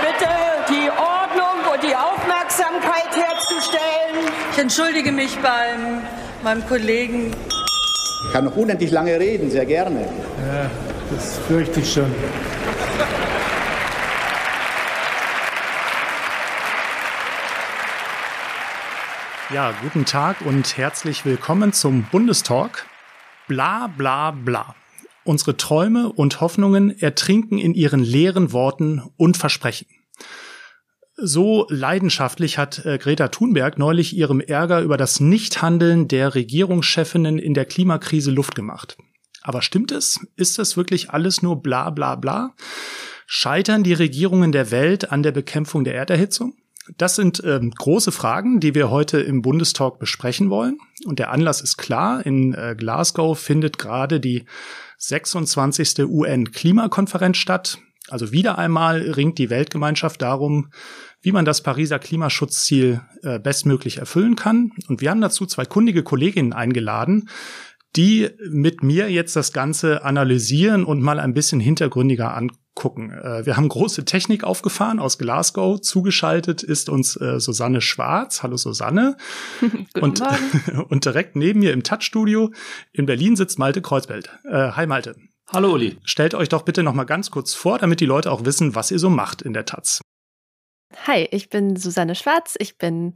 bitte, die Ordnung und die Aufmerksamkeit herzustellen. Ich entschuldige mich beim meinem Kollegen. Ich kann noch unendlich lange reden, sehr gerne. Ja, das fürchte ich schon. Ja, guten Tag und herzlich willkommen zum Bundestalk. Bla bla bla. Unsere Träume und Hoffnungen ertrinken in ihren leeren Worten und Versprechen. So leidenschaftlich hat äh, Greta Thunberg neulich ihrem Ärger über das Nichthandeln der Regierungschefinnen in der Klimakrise Luft gemacht. Aber stimmt es? Ist das wirklich alles nur bla bla bla? Scheitern die Regierungen der Welt an der Bekämpfung der Erderhitzung? Das sind ähm, große Fragen, die wir heute im Bundestalk besprechen wollen. Und der Anlass ist klar. In äh, Glasgow findet gerade die 26. UN-Klimakonferenz statt. Also wieder einmal ringt die Weltgemeinschaft darum, wie man das Pariser Klimaschutzziel äh, bestmöglich erfüllen kann. Und wir haben dazu zwei kundige Kolleginnen eingeladen, die mit mir jetzt das Ganze analysieren und mal ein bisschen hintergründiger angucken. Äh, wir haben große Technik aufgefahren aus Glasgow. Zugeschaltet ist uns äh, Susanne Schwarz. Hallo Susanne. und, und direkt neben mir im Touchstudio in Berlin sitzt Malte Kreuzfeld. Äh, hi Malte. Hallo Uli. Stellt euch doch bitte noch mal ganz kurz vor, damit die Leute auch wissen, was ihr so macht in der Taz. Hi, ich bin Susanne Schwarz. Ich bin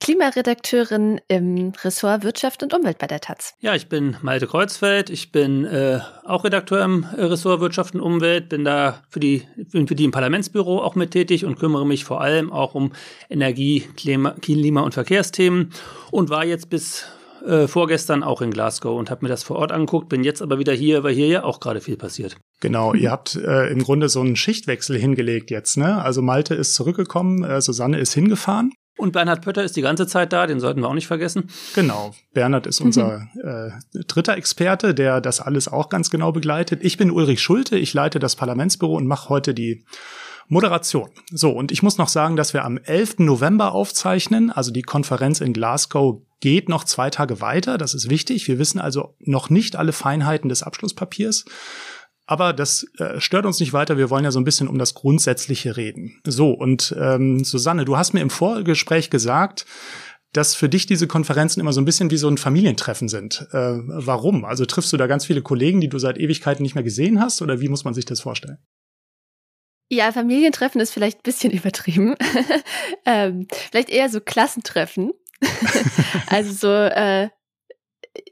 Klimaredakteurin im Ressort Wirtschaft und Umwelt bei der Taz. Ja, ich bin Malte Kreuzfeld. Ich bin äh, auch Redakteur im Ressort Wirtschaft und Umwelt. Bin da für die, für die im Parlamentsbüro auch mit tätig und kümmere mich vor allem auch um Energie, Klima, Klima und Verkehrsthemen und war jetzt bis äh, vorgestern auch in Glasgow und habe mir das vor Ort angeguckt, bin jetzt aber wieder hier, weil hier ja auch gerade viel passiert. Genau, ihr habt äh, im Grunde so einen Schichtwechsel hingelegt jetzt, ne? Also Malte ist zurückgekommen, äh, Susanne ist hingefahren. Und Bernhard Pötter ist die ganze Zeit da, den sollten wir auch nicht vergessen. Genau, Bernhard ist unser äh, dritter Experte, der das alles auch ganz genau begleitet. Ich bin Ulrich Schulte, ich leite das Parlamentsbüro und mache heute die Moderation. So, und ich muss noch sagen, dass wir am 11. November aufzeichnen. Also die Konferenz in Glasgow geht noch zwei Tage weiter. Das ist wichtig. Wir wissen also noch nicht alle Feinheiten des Abschlusspapiers. Aber das äh, stört uns nicht weiter. Wir wollen ja so ein bisschen um das Grundsätzliche reden. So, und ähm, Susanne, du hast mir im Vorgespräch gesagt, dass für dich diese Konferenzen immer so ein bisschen wie so ein Familientreffen sind. Äh, warum? Also triffst du da ganz viele Kollegen, die du seit Ewigkeiten nicht mehr gesehen hast? Oder wie muss man sich das vorstellen? Ja, Familientreffen ist vielleicht ein bisschen übertrieben. ähm, vielleicht eher so Klassentreffen. also so, äh,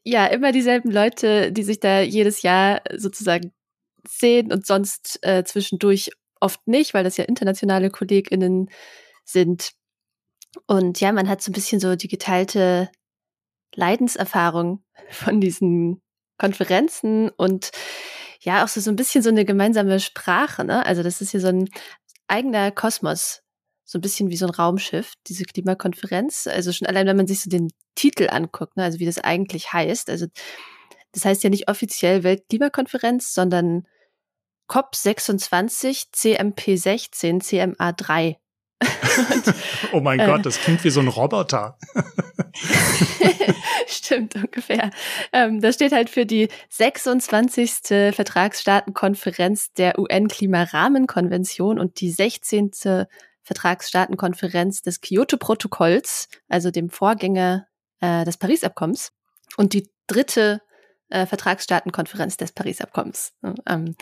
ja, immer dieselben Leute, die sich da jedes Jahr sozusagen sehen und sonst äh, zwischendurch oft nicht, weil das ja internationale KollegInnen sind. Und ja, man hat so ein bisschen so die geteilte Leidenserfahrung von diesen Konferenzen und ja auch so, so ein bisschen so eine gemeinsame Sprache. Ne? Also das ist hier so ein eigener Kosmos, so ein bisschen wie so ein Raumschiff, diese Klimakonferenz. Also schon allein, wenn man sich so den Titel anguckt, ne? also wie das eigentlich heißt. Also das heißt ja nicht offiziell Weltklimakonferenz, sondern COP26 CMP16 CMA3. oh mein äh, Gott, das klingt wie so ein Roboter. Stimmt, ungefähr. Ähm, das steht halt für die 26. Vertragsstaatenkonferenz der UN-Klimarahmenkonvention und die 16. Vertragsstaatenkonferenz des Kyoto-Protokolls, also dem Vorgänger äh, des Paris-Abkommens. Und die dritte äh, Vertragsstaatenkonferenz des Paris-Abkommens. Ähm,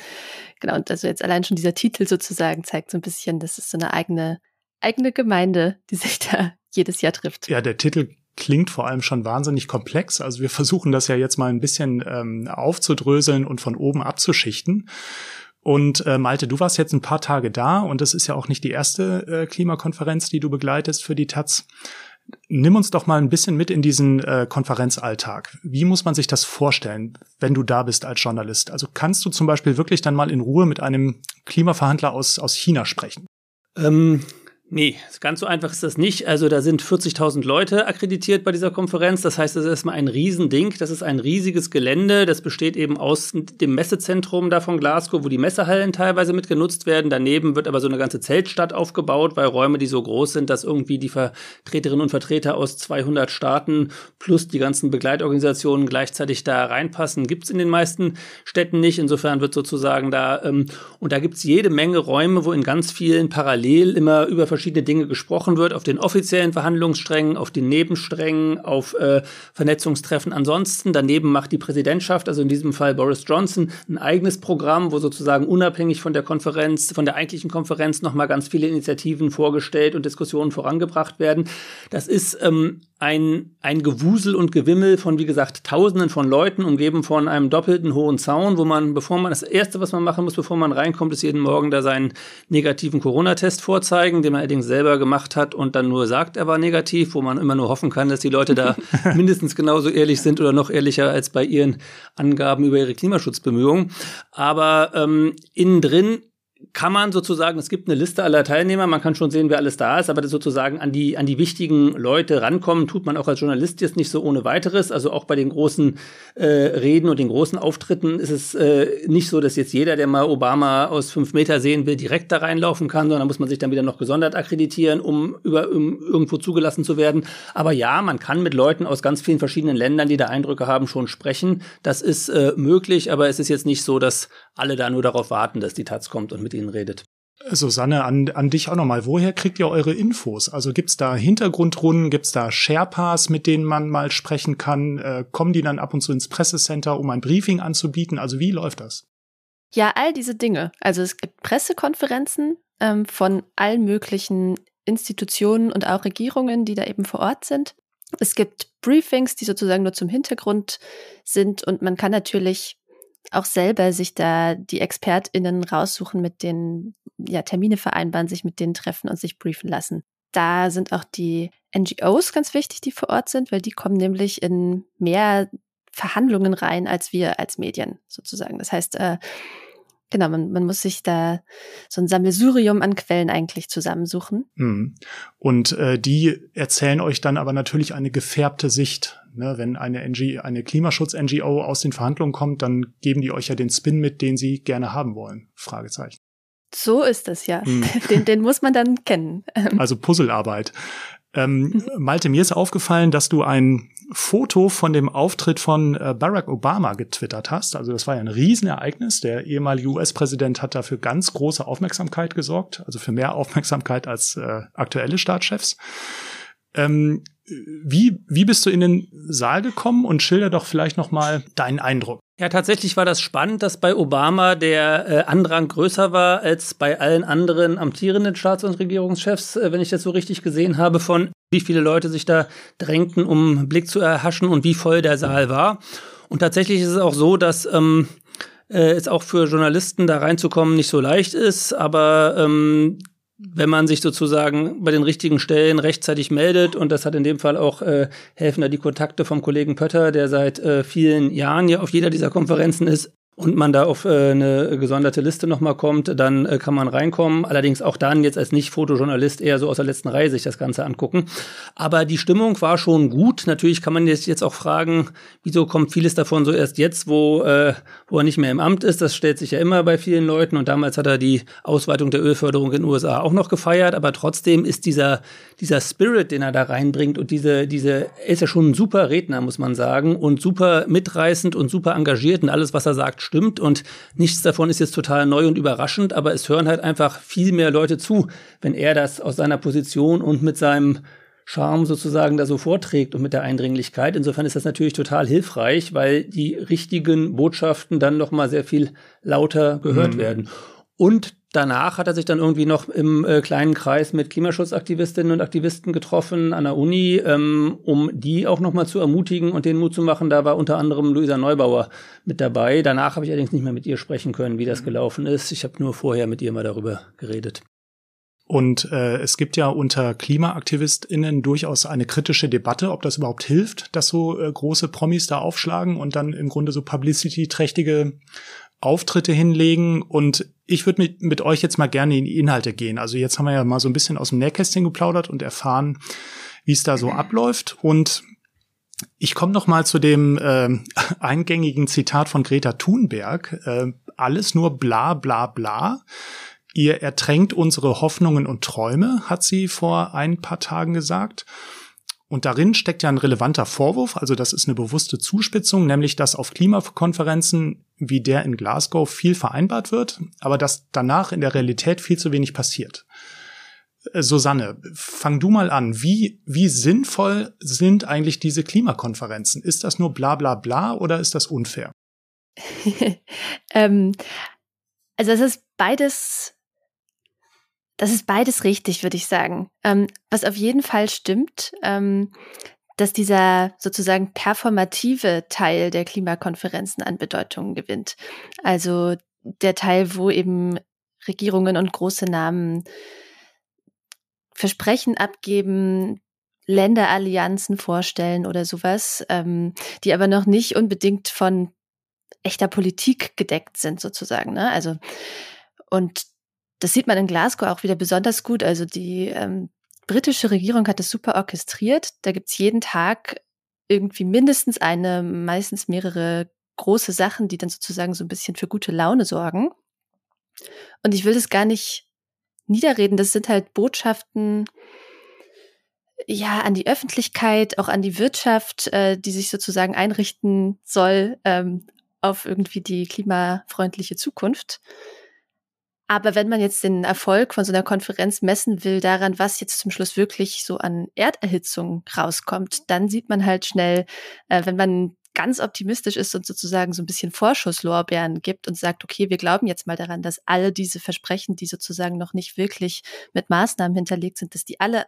genau, und also jetzt allein schon dieser Titel sozusagen zeigt so ein bisschen, das ist so eine eigene eigene Gemeinde, die sich da jedes Jahr trifft. Ja, der Titel klingt vor allem schon wahnsinnig komplex. Also wir versuchen das ja jetzt mal ein bisschen ähm, aufzudröseln und von oben abzuschichten. Und äh, Malte, du warst jetzt ein paar Tage da und das ist ja auch nicht die erste äh, Klimakonferenz, die du begleitest für die Taz. Nimm uns doch mal ein bisschen mit in diesen äh, Konferenzalltag. Wie muss man sich das vorstellen, wenn du da bist als Journalist? Also kannst du zum Beispiel wirklich dann mal in Ruhe mit einem Klimaverhandler aus, aus China sprechen? Ähm, Nee, ganz so einfach ist das nicht. Also da sind 40.000 Leute akkreditiert bei dieser Konferenz. Das heißt, das ist erstmal ein Riesending. Das ist ein riesiges Gelände. Das besteht eben aus dem Messezentrum da von Glasgow, wo die Messehallen teilweise mit genutzt werden. Daneben wird aber so eine ganze Zeltstadt aufgebaut, weil Räume, die so groß sind, dass irgendwie die Vertreterinnen und Vertreter aus 200 Staaten plus die ganzen Begleitorganisationen gleichzeitig da reinpassen, gibt's in den meisten Städten nicht. Insofern wird sozusagen da, ähm, und da gibt's jede Menge Räume, wo in ganz vielen parallel immer über verschiedene Dinge gesprochen wird, auf den offiziellen Verhandlungssträngen, auf den Nebensträngen, auf äh, Vernetzungstreffen ansonsten. Daneben macht die Präsidentschaft, also in diesem Fall Boris Johnson, ein eigenes Programm, wo sozusagen unabhängig von der Konferenz, von der eigentlichen Konferenz nochmal ganz viele Initiativen vorgestellt und Diskussionen vorangebracht werden. Das ist ähm, ein, ein Gewusel und Gewimmel von, wie gesagt, Tausenden von Leuten, umgeben von einem doppelten hohen Zaun, wo man, bevor man, das erste, was man machen muss, bevor man reinkommt, ist jeden Morgen da seinen negativen Corona-Test vorzeigen, den man allerdings selber gemacht hat und dann nur sagt, er war negativ, wo man immer nur hoffen kann, dass die Leute da mindestens genauso ehrlich sind oder noch ehrlicher als bei ihren Angaben über ihre Klimaschutzbemühungen. Aber ähm, innen drin kann man sozusagen, es gibt eine Liste aller Teilnehmer, man kann schon sehen, wer alles da ist, aber das sozusagen an die, an die wichtigen Leute rankommen, tut man auch als Journalist jetzt nicht so ohne weiteres. Also auch bei den großen äh, Reden und den großen Auftritten ist es äh, nicht so, dass jetzt jeder, der mal Obama aus fünf Meter sehen will, direkt da reinlaufen kann, sondern muss man sich dann wieder noch gesondert akkreditieren, um, über, um irgendwo zugelassen zu werden. Aber ja, man kann mit Leuten aus ganz vielen verschiedenen Ländern, die da Eindrücke haben, schon sprechen. Das ist äh, möglich, aber es ist jetzt nicht so, dass alle da nur darauf warten, dass die Taz kommt und mit ihnen redet. Susanne, an, an dich auch nochmal. Woher kriegt ihr eure Infos? Also gibt's da Hintergrundrunden, gibt's da Sherpas, mit denen man mal sprechen kann? Äh, kommen die dann ab und zu ins Pressecenter, um ein Briefing anzubieten? Also wie läuft das? Ja, all diese Dinge. Also es gibt Pressekonferenzen ähm, von allen möglichen Institutionen und auch Regierungen, die da eben vor Ort sind. Es gibt Briefings, die sozusagen nur zum Hintergrund sind und man kann natürlich auch selber sich da die ExpertInnen raussuchen, mit denen ja Termine vereinbaren, sich mit denen treffen und sich briefen lassen. Da sind auch die NGOs ganz wichtig, die vor Ort sind, weil die kommen nämlich in mehr Verhandlungen rein als wir als Medien sozusagen. Das heißt, äh, Genau, man, man muss sich da so ein Sammelsurium an Quellen eigentlich zusammensuchen. Hm. Und äh, die erzählen euch dann aber natürlich eine gefärbte Sicht. Ne? Wenn eine, NG, eine Klimaschutz-NGO aus den Verhandlungen kommt, dann geben die euch ja den Spin mit, den sie gerne haben wollen. Fragezeichen. So ist es ja. Hm. Den, den muss man dann kennen. Also Puzzlearbeit. Ähm, Malte, mir ist aufgefallen, dass du ein Foto von dem Auftritt von äh, Barack Obama getwittert hast. Also das war ja ein Riesenereignis. Der ehemalige US-Präsident hat dafür ganz große Aufmerksamkeit gesorgt, also für mehr Aufmerksamkeit als äh, aktuelle Staatschefs. Ähm, wie, wie bist du in den Saal gekommen und schilder doch vielleicht noch mal deinen Eindruck. Ja, tatsächlich war das spannend, dass bei Obama der äh, Andrang größer war als bei allen anderen amtierenden Staats- und Regierungschefs, äh, wenn ich das so richtig gesehen habe, von wie viele Leute sich da drängten, um Blick zu erhaschen und wie voll der Saal war. Und tatsächlich ist es auch so, dass ähm, äh, es auch für Journalisten da reinzukommen nicht so leicht ist, aber ähm, wenn man sich sozusagen bei den richtigen Stellen rechtzeitig meldet, und das hat in dem Fall auch äh, helfen da die Kontakte vom Kollegen Pötter, der seit äh, vielen Jahren ja auf jeder dieser Konferenzen ist, und man da auf äh, eine gesonderte Liste nochmal kommt, dann äh, kann man reinkommen. Allerdings auch dann jetzt als Nicht-Fotojournalist eher so aus der letzten Reihe sich das Ganze angucken. Aber die Stimmung war schon gut. Natürlich kann man jetzt, jetzt auch fragen, wieso kommt vieles davon so erst jetzt, wo, äh, wo er nicht mehr im Amt ist. Das stellt sich ja immer bei vielen Leuten. Und damals hat er die Ausweitung der Ölförderung in den USA auch noch gefeiert. Aber trotzdem ist dieser, dieser Spirit, den er da reinbringt und diese, diese, er ist ja schon ein super Redner, muss man sagen, und super mitreißend und super engagiert und alles, was er sagt, stimmt und nichts davon ist jetzt total neu und überraschend, aber es hören halt einfach viel mehr Leute zu, wenn er das aus seiner Position und mit seinem Charme sozusagen da so vorträgt und mit der Eindringlichkeit. Insofern ist das natürlich total hilfreich, weil die richtigen Botschaften dann noch mal sehr viel lauter gehört mhm. werden. Und danach hat er sich dann irgendwie noch im äh, kleinen Kreis mit Klimaschutzaktivistinnen und Aktivisten getroffen an der Uni, ähm, um die auch nochmal zu ermutigen und den Mut zu machen. Da war unter anderem Luisa Neubauer mit dabei. Danach habe ich allerdings nicht mehr mit ihr sprechen können, wie das gelaufen ist. Ich habe nur vorher mit ihr mal darüber geredet. Und äh, es gibt ja unter KlimaaktivistInnen durchaus eine kritische Debatte, ob das überhaupt hilft, dass so äh, große Promis da aufschlagen und dann im Grunde so publicity-trächtige Auftritte hinlegen und ich würde mit, mit euch jetzt mal gerne in die Inhalte gehen. Also jetzt haben wir ja mal so ein bisschen aus dem Nähkästchen geplaudert und erfahren, wie es da so abläuft. Und ich komme noch mal zu dem äh, eingängigen Zitat von Greta Thunberg. Äh, alles nur bla bla bla. Ihr ertränkt unsere Hoffnungen und Träume, hat sie vor ein paar Tagen gesagt. Und darin steckt ja ein relevanter Vorwurf, also das ist eine bewusste Zuspitzung, nämlich dass auf Klimakonferenzen wie der in Glasgow viel vereinbart wird, aber dass danach in der Realität viel zu wenig passiert. Äh, Susanne, fang du mal an. Wie, wie sinnvoll sind eigentlich diese Klimakonferenzen? Ist das nur bla bla bla oder ist das unfair? ähm, also es ist beides das ist beides richtig, würde ich sagen. Ähm, was auf jeden Fall stimmt, ähm, dass dieser sozusagen performative Teil der Klimakonferenzen an Bedeutung gewinnt. Also der Teil, wo eben Regierungen und große Namen Versprechen abgeben, Länderallianzen vorstellen oder sowas, ähm, die aber noch nicht unbedingt von echter Politik gedeckt sind, sozusagen. Ne? Also und das sieht man in Glasgow auch wieder besonders gut. Also die ähm, britische Regierung hat das super orchestriert. Da gibt's jeden Tag irgendwie mindestens eine, meistens mehrere große Sachen, die dann sozusagen so ein bisschen für gute Laune sorgen. Und ich will das gar nicht niederreden. Das sind halt Botschaften, ja, an die Öffentlichkeit, auch an die Wirtschaft, äh, die sich sozusagen einrichten soll ähm, auf irgendwie die klimafreundliche Zukunft. Aber wenn man jetzt den Erfolg von so einer Konferenz messen will daran, was jetzt zum Schluss wirklich so an Erderhitzung rauskommt, dann sieht man halt schnell, äh, wenn man ganz optimistisch ist und sozusagen so ein bisschen Vorschusslorbeeren gibt und sagt, okay, wir glauben jetzt mal daran, dass alle diese Versprechen, die sozusagen noch nicht wirklich mit Maßnahmen hinterlegt sind, dass die alle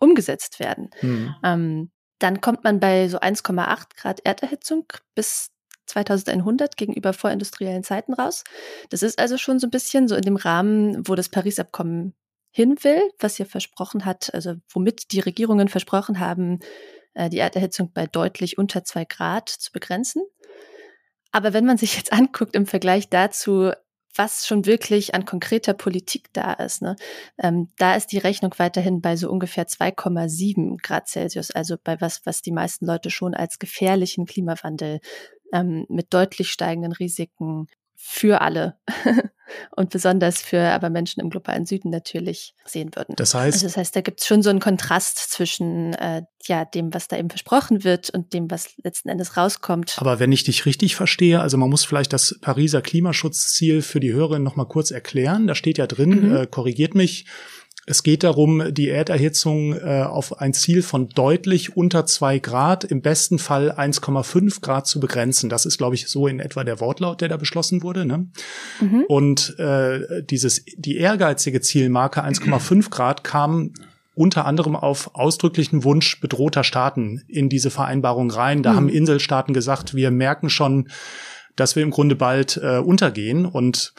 umgesetzt werden. Mhm. Ähm, dann kommt man bei so 1,8 Grad Erderhitzung bis 2100 gegenüber vorindustriellen Zeiten raus. Das ist also schon so ein bisschen so in dem Rahmen, wo das Paris-Abkommen hin will, was ihr versprochen hat, also womit die Regierungen versprochen haben, äh, die Erderhitzung bei deutlich unter zwei Grad zu begrenzen. Aber wenn man sich jetzt anguckt im Vergleich dazu, was schon wirklich an konkreter Politik da ist, ne, ähm, da ist die Rechnung weiterhin bei so ungefähr 2,7 Grad Celsius, also bei was, was die meisten Leute schon als gefährlichen Klimawandel ähm, mit deutlich steigenden Risiken für alle und besonders für aber Menschen im globalen Süden natürlich sehen würden. Das heißt, also das heißt, da gibt es schon so einen Kontrast zwischen äh, ja dem, was da eben versprochen wird und dem, was letzten Endes rauskommt. Aber wenn ich dich richtig verstehe, also man muss vielleicht das Pariser Klimaschutzziel für die Hörerinnen noch mal kurz erklären. Da steht ja drin, mhm. äh, korrigiert mich es geht darum, die Erderhitzung äh, auf ein Ziel von deutlich unter zwei Grad, im besten Fall 1,5 Grad zu begrenzen. Das ist, glaube ich, so in etwa der Wortlaut, der da beschlossen wurde. Ne? Mhm. Und äh, dieses, die ehrgeizige Zielmarke 1,5 Grad kam unter anderem auf ausdrücklichen Wunsch bedrohter Staaten in diese Vereinbarung rein. Da mhm. haben Inselstaaten gesagt, wir merken schon, dass wir im Grunde bald äh, untergehen. Und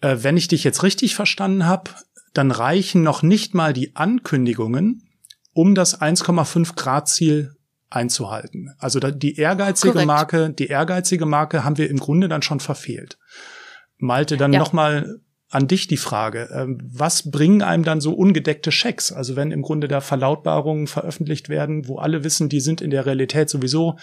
äh, wenn ich dich jetzt richtig verstanden habe, dann reichen noch nicht mal die Ankündigungen, um das 1,5 Grad Ziel einzuhalten. Also die ehrgeizige Korrekt. Marke, die ehrgeizige Marke haben wir im Grunde dann schon verfehlt. Malte, dann ja. noch mal an dich die Frage. Ähm, was bringen einem dann so ungedeckte Schecks? Also wenn im Grunde da Verlautbarungen veröffentlicht werden, wo alle wissen, die sind in der Realität sowieso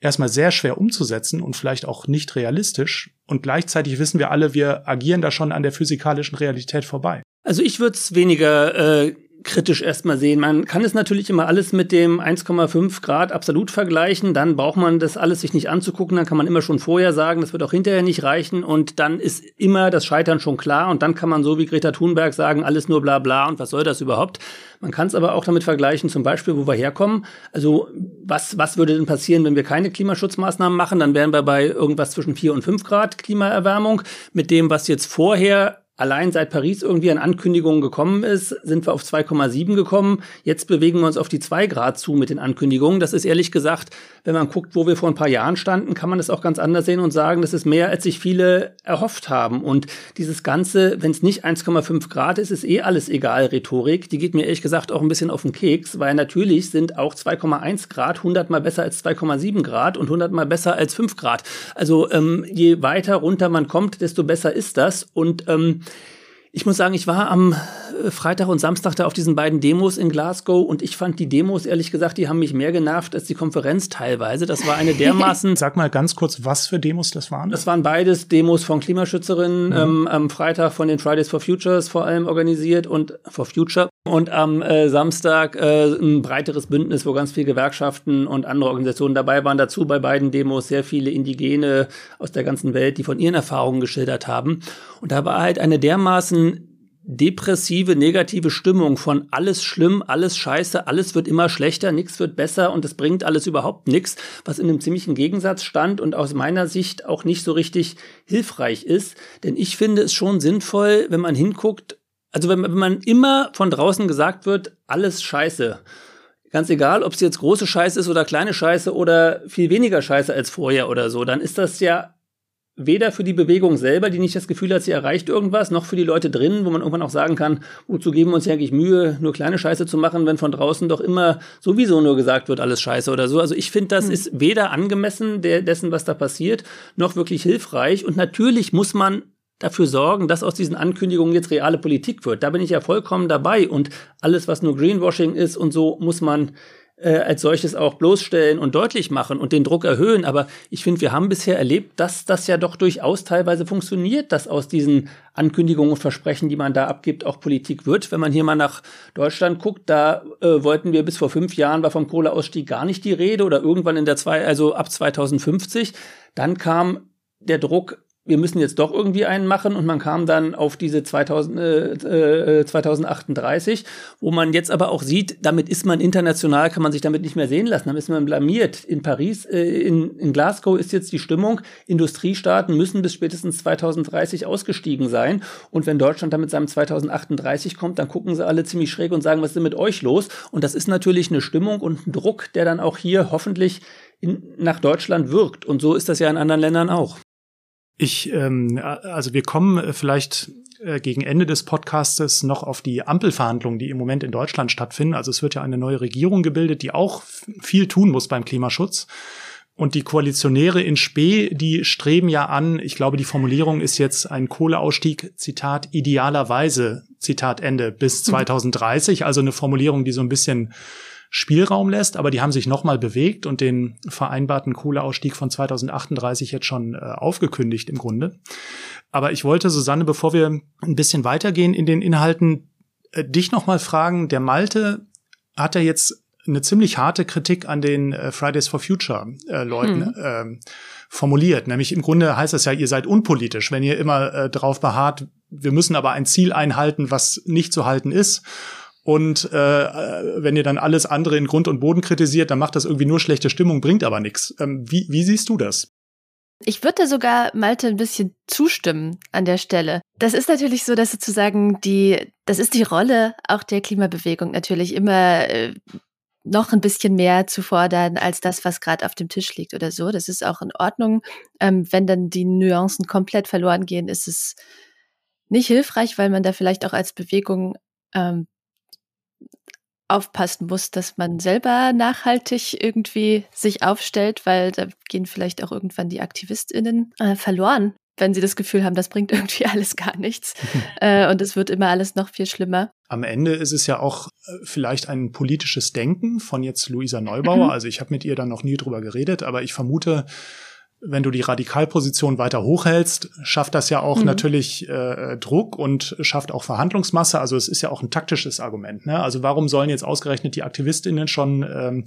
erstmal sehr schwer umzusetzen und vielleicht auch nicht realistisch. Und gleichzeitig wissen wir alle, wir agieren da schon an der physikalischen Realität vorbei. Also ich würde es weniger äh, kritisch erstmal sehen. Man kann es natürlich immer alles mit dem 1,5 Grad absolut vergleichen. Dann braucht man das alles sich nicht anzugucken. Dann kann man immer schon vorher sagen, das wird auch hinterher nicht reichen. Und dann ist immer das Scheitern schon klar. Und dann kann man so wie Greta Thunberg sagen, alles nur bla bla und was soll das überhaupt? Man kann es aber auch damit vergleichen, zum Beispiel, wo wir herkommen. Also was, was würde denn passieren, wenn wir keine Klimaschutzmaßnahmen machen? Dann wären wir bei irgendwas zwischen 4 und 5 Grad Klimaerwärmung. Mit dem, was jetzt vorher allein seit Paris irgendwie an Ankündigungen gekommen ist, sind wir auf 2,7 gekommen. Jetzt bewegen wir uns auf die 2 Grad zu mit den Ankündigungen. Das ist ehrlich gesagt, wenn man guckt, wo wir vor ein paar Jahren standen, kann man das auch ganz anders sehen und sagen, das ist mehr, als sich viele erhofft haben. Und dieses Ganze, wenn es nicht 1,5 Grad ist, ist eh alles egal, Rhetorik. Die geht mir ehrlich gesagt auch ein bisschen auf den Keks, weil natürlich sind auch 2,1 Grad 100 mal besser als 2,7 Grad und 100 mal besser als 5 Grad. Also ähm, je weiter runter man kommt, desto besser ist das. Und ähm, ich muss sagen, ich war am äh, Freitag und Samstag da auf diesen beiden Demos in Glasgow und ich fand die Demos, ehrlich gesagt, die haben mich mehr genervt als die Konferenz teilweise. Das war eine dermaßen. Sag mal ganz kurz, was für Demos das waren? Das waren beides Demos von Klimaschützerinnen, mhm. ähm, am Freitag von den Fridays for Futures vor allem organisiert und for Future. Und am äh, Samstag äh, ein breiteres Bündnis, wo ganz viele Gewerkschaften und andere Organisationen dabei waren. Dazu bei beiden Demos sehr viele Indigene aus der ganzen Welt, die von ihren Erfahrungen geschildert haben. Und da war halt eine dermaßen depressive, negative Stimmung von alles schlimm, alles scheiße, alles wird immer schlechter, nichts wird besser und es bringt alles überhaupt nichts, was in einem ziemlichen Gegensatz stand und aus meiner Sicht auch nicht so richtig hilfreich ist. Denn ich finde es schon sinnvoll, wenn man hinguckt, also wenn, wenn man immer von draußen gesagt wird, alles scheiße. Ganz egal, ob es jetzt große Scheiße ist oder kleine Scheiße oder viel weniger Scheiße als vorher oder so, dann ist das ja weder für die Bewegung selber, die nicht das Gefühl hat, sie erreicht irgendwas, noch für die Leute drin, wo man irgendwann auch sagen kann, wozu geben wir uns ja eigentlich Mühe, nur kleine Scheiße zu machen, wenn von draußen doch immer sowieso nur gesagt wird, alles Scheiße oder so. Also ich finde, das hm. ist weder angemessen der, dessen, was da passiert, noch wirklich hilfreich. Und natürlich muss man dafür sorgen, dass aus diesen Ankündigungen jetzt reale Politik wird. Da bin ich ja vollkommen dabei. Und alles, was nur Greenwashing ist und so, muss man äh, als solches auch bloßstellen und deutlich machen und den Druck erhöhen. Aber ich finde, wir haben bisher erlebt, dass das ja doch durchaus teilweise funktioniert, dass aus diesen Ankündigungen und Versprechen, die man da abgibt, auch Politik wird. Wenn man hier mal nach Deutschland guckt, da äh, wollten wir bis vor fünf Jahren war vom Kohleausstieg gar nicht die Rede oder irgendwann in der zwei, also ab 2050. Dann kam der Druck wir müssen jetzt doch irgendwie einen machen und man kam dann auf diese 2000, äh, äh, 2038, wo man jetzt aber auch sieht, damit ist man international, kann man sich damit nicht mehr sehen lassen, dann ist man blamiert. In Paris, äh, in, in Glasgow ist jetzt die Stimmung, Industriestaaten müssen bis spätestens 2030 ausgestiegen sein und wenn Deutschland dann mit seinem 2038 kommt, dann gucken sie alle ziemlich schräg und sagen, was ist denn mit euch los? Und das ist natürlich eine Stimmung und ein Druck, der dann auch hier hoffentlich in, nach Deutschland wirkt. Und so ist das ja in anderen Ländern auch. Ich, ähm, also wir kommen äh, vielleicht äh, gegen Ende des Podcastes noch auf die Ampelverhandlungen, die im Moment in Deutschland stattfinden. Also es wird ja eine neue Regierung gebildet, die auch viel tun muss beim Klimaschutz. Und die Koalitionäre in Spee, die streben ja an, ich glaube, die Formulierung ist jetzt ein Kohleausstieg, Zitat, idealerweise, Zitat Ende, bis 2030. Mhm. Also eine Formulierung, die so ein bisschen Spielraum lässt, aber die haben sich nochmal bewegt und den vereinbarten Kohleausstieg von 2038 jetzt schon äh, aufgekündigt im Grunde. Aber ich wollte, Susanne, bevor wir ein bisschen weitergehen in den Inhalten, äh, dich nochmal fragen, der Malte hat ja jetzt eine ziemlich harte Kritik an den äh, Fridays for Future äh, Leuten hm. äh, formuliert. Nämlich im Grunde heißt das ja, ihr seid unpolitisch, wenn ihr immer äh, darauf beharrt, wir müssen aber ein Ziel einhalten, was nicht zu halten ist. Und äh, wenn ihr dann alles andere in Grund und Boden kritisiert, dann macht das irgendwie nur schlechte Stimmung, bringt aber nichts. Ähm, wie, wie siehst du das? Ich würde sogar Malte ein bisschen zustimmen an der Stelle. Das ist natürlich so, dass sozusagen die, das ist die Rolle auch der Klimabewegung natürlich immer äh, noch ein bisschen mehr zu fordern als das, was gerade auf dem Tisch liegt oder so. Das ist auch in Ordnung. Ähm, wenn dann die Nuancen komplett verloren gehen, ist es nicht hilfreich, weil man da vielleicht auch als Bewegung ähm, aufpassen muss, dass man selber nachhaltig irgendwie sich aufstellt, weil da gehen vielleicht auch irgendwann die AktivistInnen äh, verloren, wenn sie das Gefühl haben, das bringt irgendwie alles gar nichts äh, und es wird immer alles noch viel schlimmer. Am Ende ist es ja auch äh, vielleicht ein politisches Denken von jetzt Luisa Neubauer. Mhm. Also ich habe mit ihr dann noch nie drüber geredet, aber ich vermute, wenn du die Radikalposition weiter hochhältst, schafft das ja auch mhm. natürlich äh, Druck und schafft auch Verhandlungsmasse. Also es ist ja auch ein taktisches Argument. Ne? Also warum sollen jetzt ausgerechnet die Aktivistinnen schon ähm,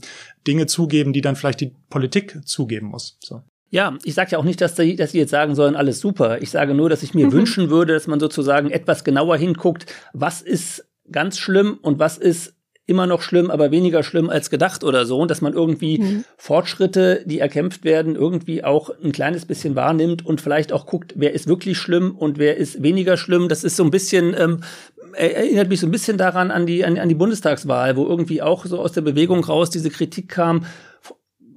Dinge zugeben, die dann vielleicht die Politik zugeben muss? So. Ja, ich sage ja auch nicht, dass sie, dass sie jetzt sagen sollen, alles super. Ich sage nur, dass ich mir mhm. wünschen würde, dass man sozusagen etwas genauer hinguckt, was ist ganz schlimm und was ist immer noch schlimm, aber weniger schlimm als gedacht oder so. Und dass man irgendwie mhm. Fortschritte, die erkämpft werden, irgendwie auch ein kleines bisschen wahrnimmt und vielleicht auch guckt, wer ist wirklich schlimm und wer ist weniger schlimm. Das ist so ein bisschen, ähm, erinnert mich so ein bisschen daran an die, an, an die Bundestagswahl, wo irgendwie auch so aus der Bewegung raus diese Kritik kam,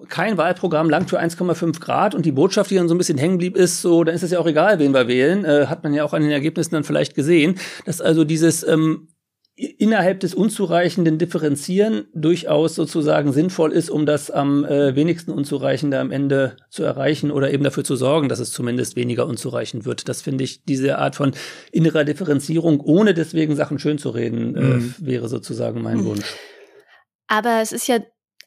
kein Wahlprogramm langt für 1,5 Grad und die Botschaft, die dann so ein bisschen hängen blieb, ist so, dann ist es ja auch egal, wen wir wählen, äh, hat man ja auch an den Ergebnissen dann vielleicht gesehen, dass also dieses ähm, innerhalb des Unzureichenden differenzieren durchaus sozusagen sinnvoll ist, um das am äh, wenigsten Unzureichende am Ende zu erreichen oder eben dafür zu sorgen, dass es zumindest weniger unzureichend wird. Das finde ich, diese Art von innerer Differenzierung, ohne deswegen Sachen schön zu reden, äh, mhm. wäre sozusagen mein mhm. Wunsch. Aber es ist ja,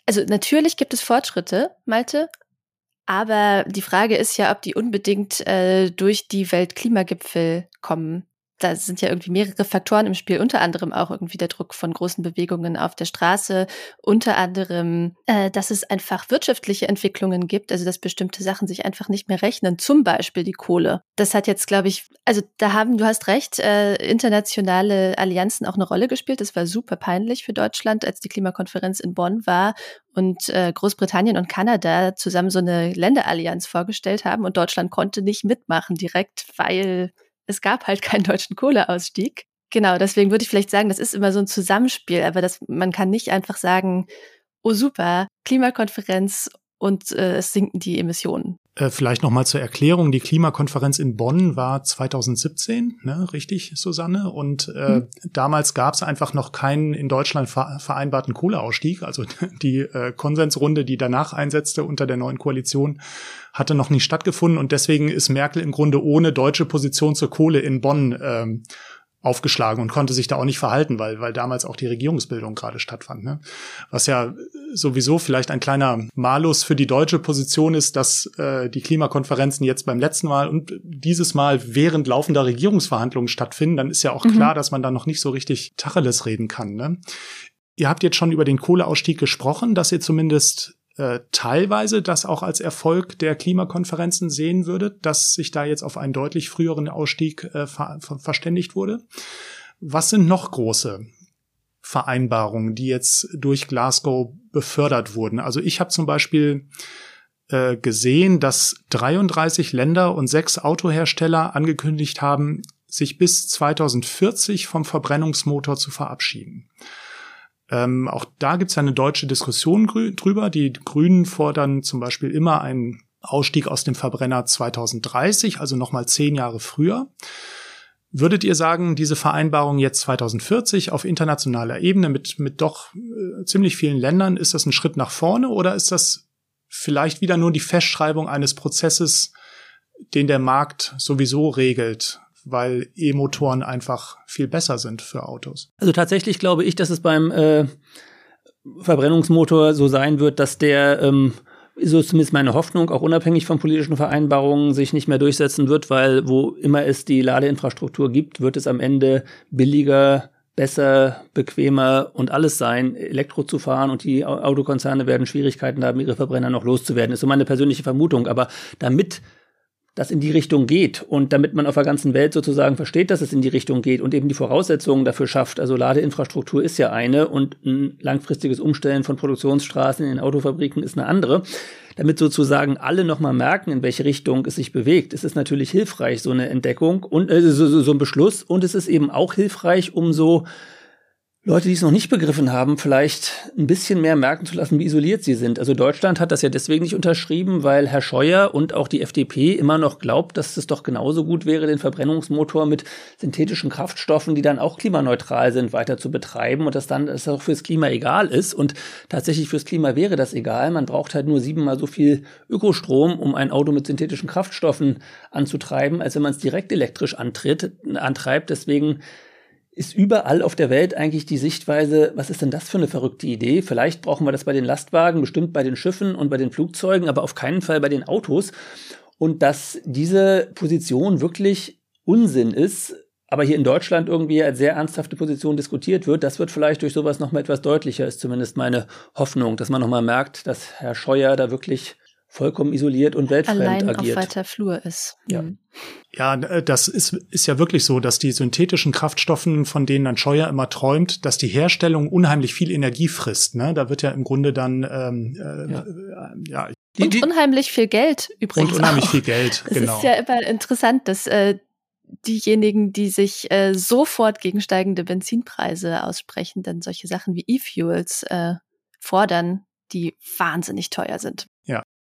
also natürlich gibt es Fortschritte, Malte, aber die Frage ist ja, ob die unbedingt äh, durch die Weltklimagipfel kommen da sind ja irgendwie mehrere Faktoren im Spiel, unter anderem auch irgendwie der Druck von großen Bewegungen auf der Straße, unter anderem, äh, dass es einfach wirtschaftliche Entwicklungen gibt, also dass bestimmte Sachen sich einfach nicht mehr rechnen, zum Beispiel die Kohle. Das hat jetzt, glaube ich, also da haben, du hast recht, äh, internationale Allianzen auch eine Rolle gespielt. Das war super peinlich für Deutschland, als die Klimakonferenz in Bonn war und äh, Großbritannien und Kanada zusammen so eine Länderallianz vorgestellt haben und Deutschland konnte nicht mitmachen direkt, weil es gab halt keinen deutschen Kohleausstieg. Genau, deswegen würde ich vielleicht sagen, das ist immer so ein Zusammenspiel, aber das, man kann nicht einfach sagen, oh super, Klimakonferenz und äh, es sinken die Emissionen. Äh, vielleicht nochmal zur Erklärung. Die Klimakonferenz in Bonn war 2017, ne, richtig, Susanne? Und äh, mhm. damals gab es einfach noch keinen in Deutschland vereinbarten Kohleausstieg. Also die äh, Konsensrunde, die danach einsetzte unter der neuen Koalition, hatte noch nicht stattgefunden. Und deswegen ist Merkel im Grunde ohne deutsche Position zur Kohle in Bonn ähm, aufgeschlagen und konnte sich da auch nicht verhalten, weil, weil damals auch die Regierungsbildung gerade stattfand. Ne? Was ja sowieso vielleicht ein kleiner Malus für die deutsche Position ist, dass äh, die Klimakonferenzen jetzt beim letzten Mal und dieses Mal während laufender Regierungsverhandlungen stattfinden, dann ist ja auch mhm. klar, dass man da noch nicht so richtig Tacheles reden kann. Ne? Ihr habt jetzt schon über den Kohleausstieg gesprochen, dass ihr zumindest äh, teilweise das auch als Erfolg der Klimakonferenzen sehen würde, dass sich da jetzt auf einen deutlich früheren Ausstieg äh, ver verständigt wurde. Was sind noch große Vereinbarungen, die jetzt durch Glasgow befördert wurden? Also ich habe zum Beispiel äh, gesehen, dass 33 Länder und sechs Autohersteller angekündigt haben, sich bis 2040 vom Verbrennungsmotor zu verabschieden. Ähm, auch da gibt es eine deutsche Diskussion drüber. Die Grünen fordern zum Beispiel immer einen Ausstieg aus dem Verbrenner 2030, also nochmal zehn Jahre früher. Würdet ihr sagen, diese Vereinbarung jetzt 2040 auf internationaler Ebene mit, mit doch äh, ziemlich vielen Ländern, ist das ein Schritt nach vorne oder ist das vielleicht wieder nur die Festschreibung eines Prozesses, den der Markt sowieso regelt? Weil E-Motoren einfach viel besser sind für Autos. Also tatsächlich glaube ich, dass es beim äh, Verbrennungsmotor so sein wird, dass der ähm, so ist zumindest meine Hoffnung, auch unabhängig von politischen Vereinbarungen sich nicht mehr durchsetzen wird, weil wo immer es die Ladeinfrastruktur gibt, wird es am Ende billiger, besser, bequemer und alles sein, Elektro zu fahren und die Autokonzerne werden Schwierigkeiten haben, ihre Verbrenner noch loszuwerden. Das ist so meine persönliche Vermutung. Aber damit das in die Richtung geht und damit man auf der ganzen Welt sozusagen versteht, dass es in die Richtung geht und eben die Voraussetzungen dafür schafft. Also Ladeinfrastruktur ist ja eine und ein langfristiges Umstellen von Produktionsstraßen in den Autofabriken ist eine andere. Damit sozusagen alle nochmal merken, in welche Richtung es sich bewegt, ist es natürlich hilfreich, so eine Entdeckung und äh, so, so ein Beschluss. Und es ist eben auch hilfreich, um so Leute, die es noch nicht begriffen haben, vielleicht ein bisschen mehr merken zu lassen, wie isoliert sie sind. Also Deutschland hat das ja deswegen nicht unterschrieben, weil Herr Scheuer und auch die FDP immer noch glaubt, dass es doch genauso gut wäre, den Verbrennungsmotor mit synthetischen Kraftstoffen, die dann auch klimaneutral sind, weiter zu betreiben und dass dann es auch fürs Klima egal ist. Und tatsächlich fürs Klima wäre das egal. Man braucht halt nur siebenmal so viel Ökostrom, um ein Auto mit synthetischen Kraftstoffen anzutreiben, als wenn man es direkt elektrisch antritt, antreibt. Deswegen ist überall auf der Welt eigentlich die Sichtweise, was ist denn das für eine verrückte Idee? Vielleicht brauchen wir das bei den Lastwagen, bestimmt bei den Schiffen und bei den Flugzeugen, aber auf keinen Fall bei den Autos. Und dass diese Position wirklich Unsinn ist, aber hier in Deutschland irgendwie als sehr ernsthafte Position diskutiert wird, das wird vielleicht durch sowas nochmal etwas deutlicher, ist zumindest meine Hoffnung, dass man nochmal merkt, dass Herr Scheuer da wirklich vollkommen isoliert und weltfremd Allein agiert. auf weiter Flur ist. Ja. Mhm. Ja, äh, das ist, ist ja wirklich so, dass die synthetischen Kraftstoffen, von denen dann Scheuer immer träumt, dass die Herstellung unheimlich viel Energie frisst. Ne? Da wird ja im Grunde dann ähm, äh, Ja. äh, ja, Die, Und die, unheimlich viel Geld übrigens. und unheimlich auch. viel Geld. Es genau. ist ja immer interessant, dass äh, diejenigen, die sich äh, sofort gegen steigende Benzinpreise aussprechen, dann solche Sachen wie E-Fuels äh, fordern, die wahnsinnig teuer sind.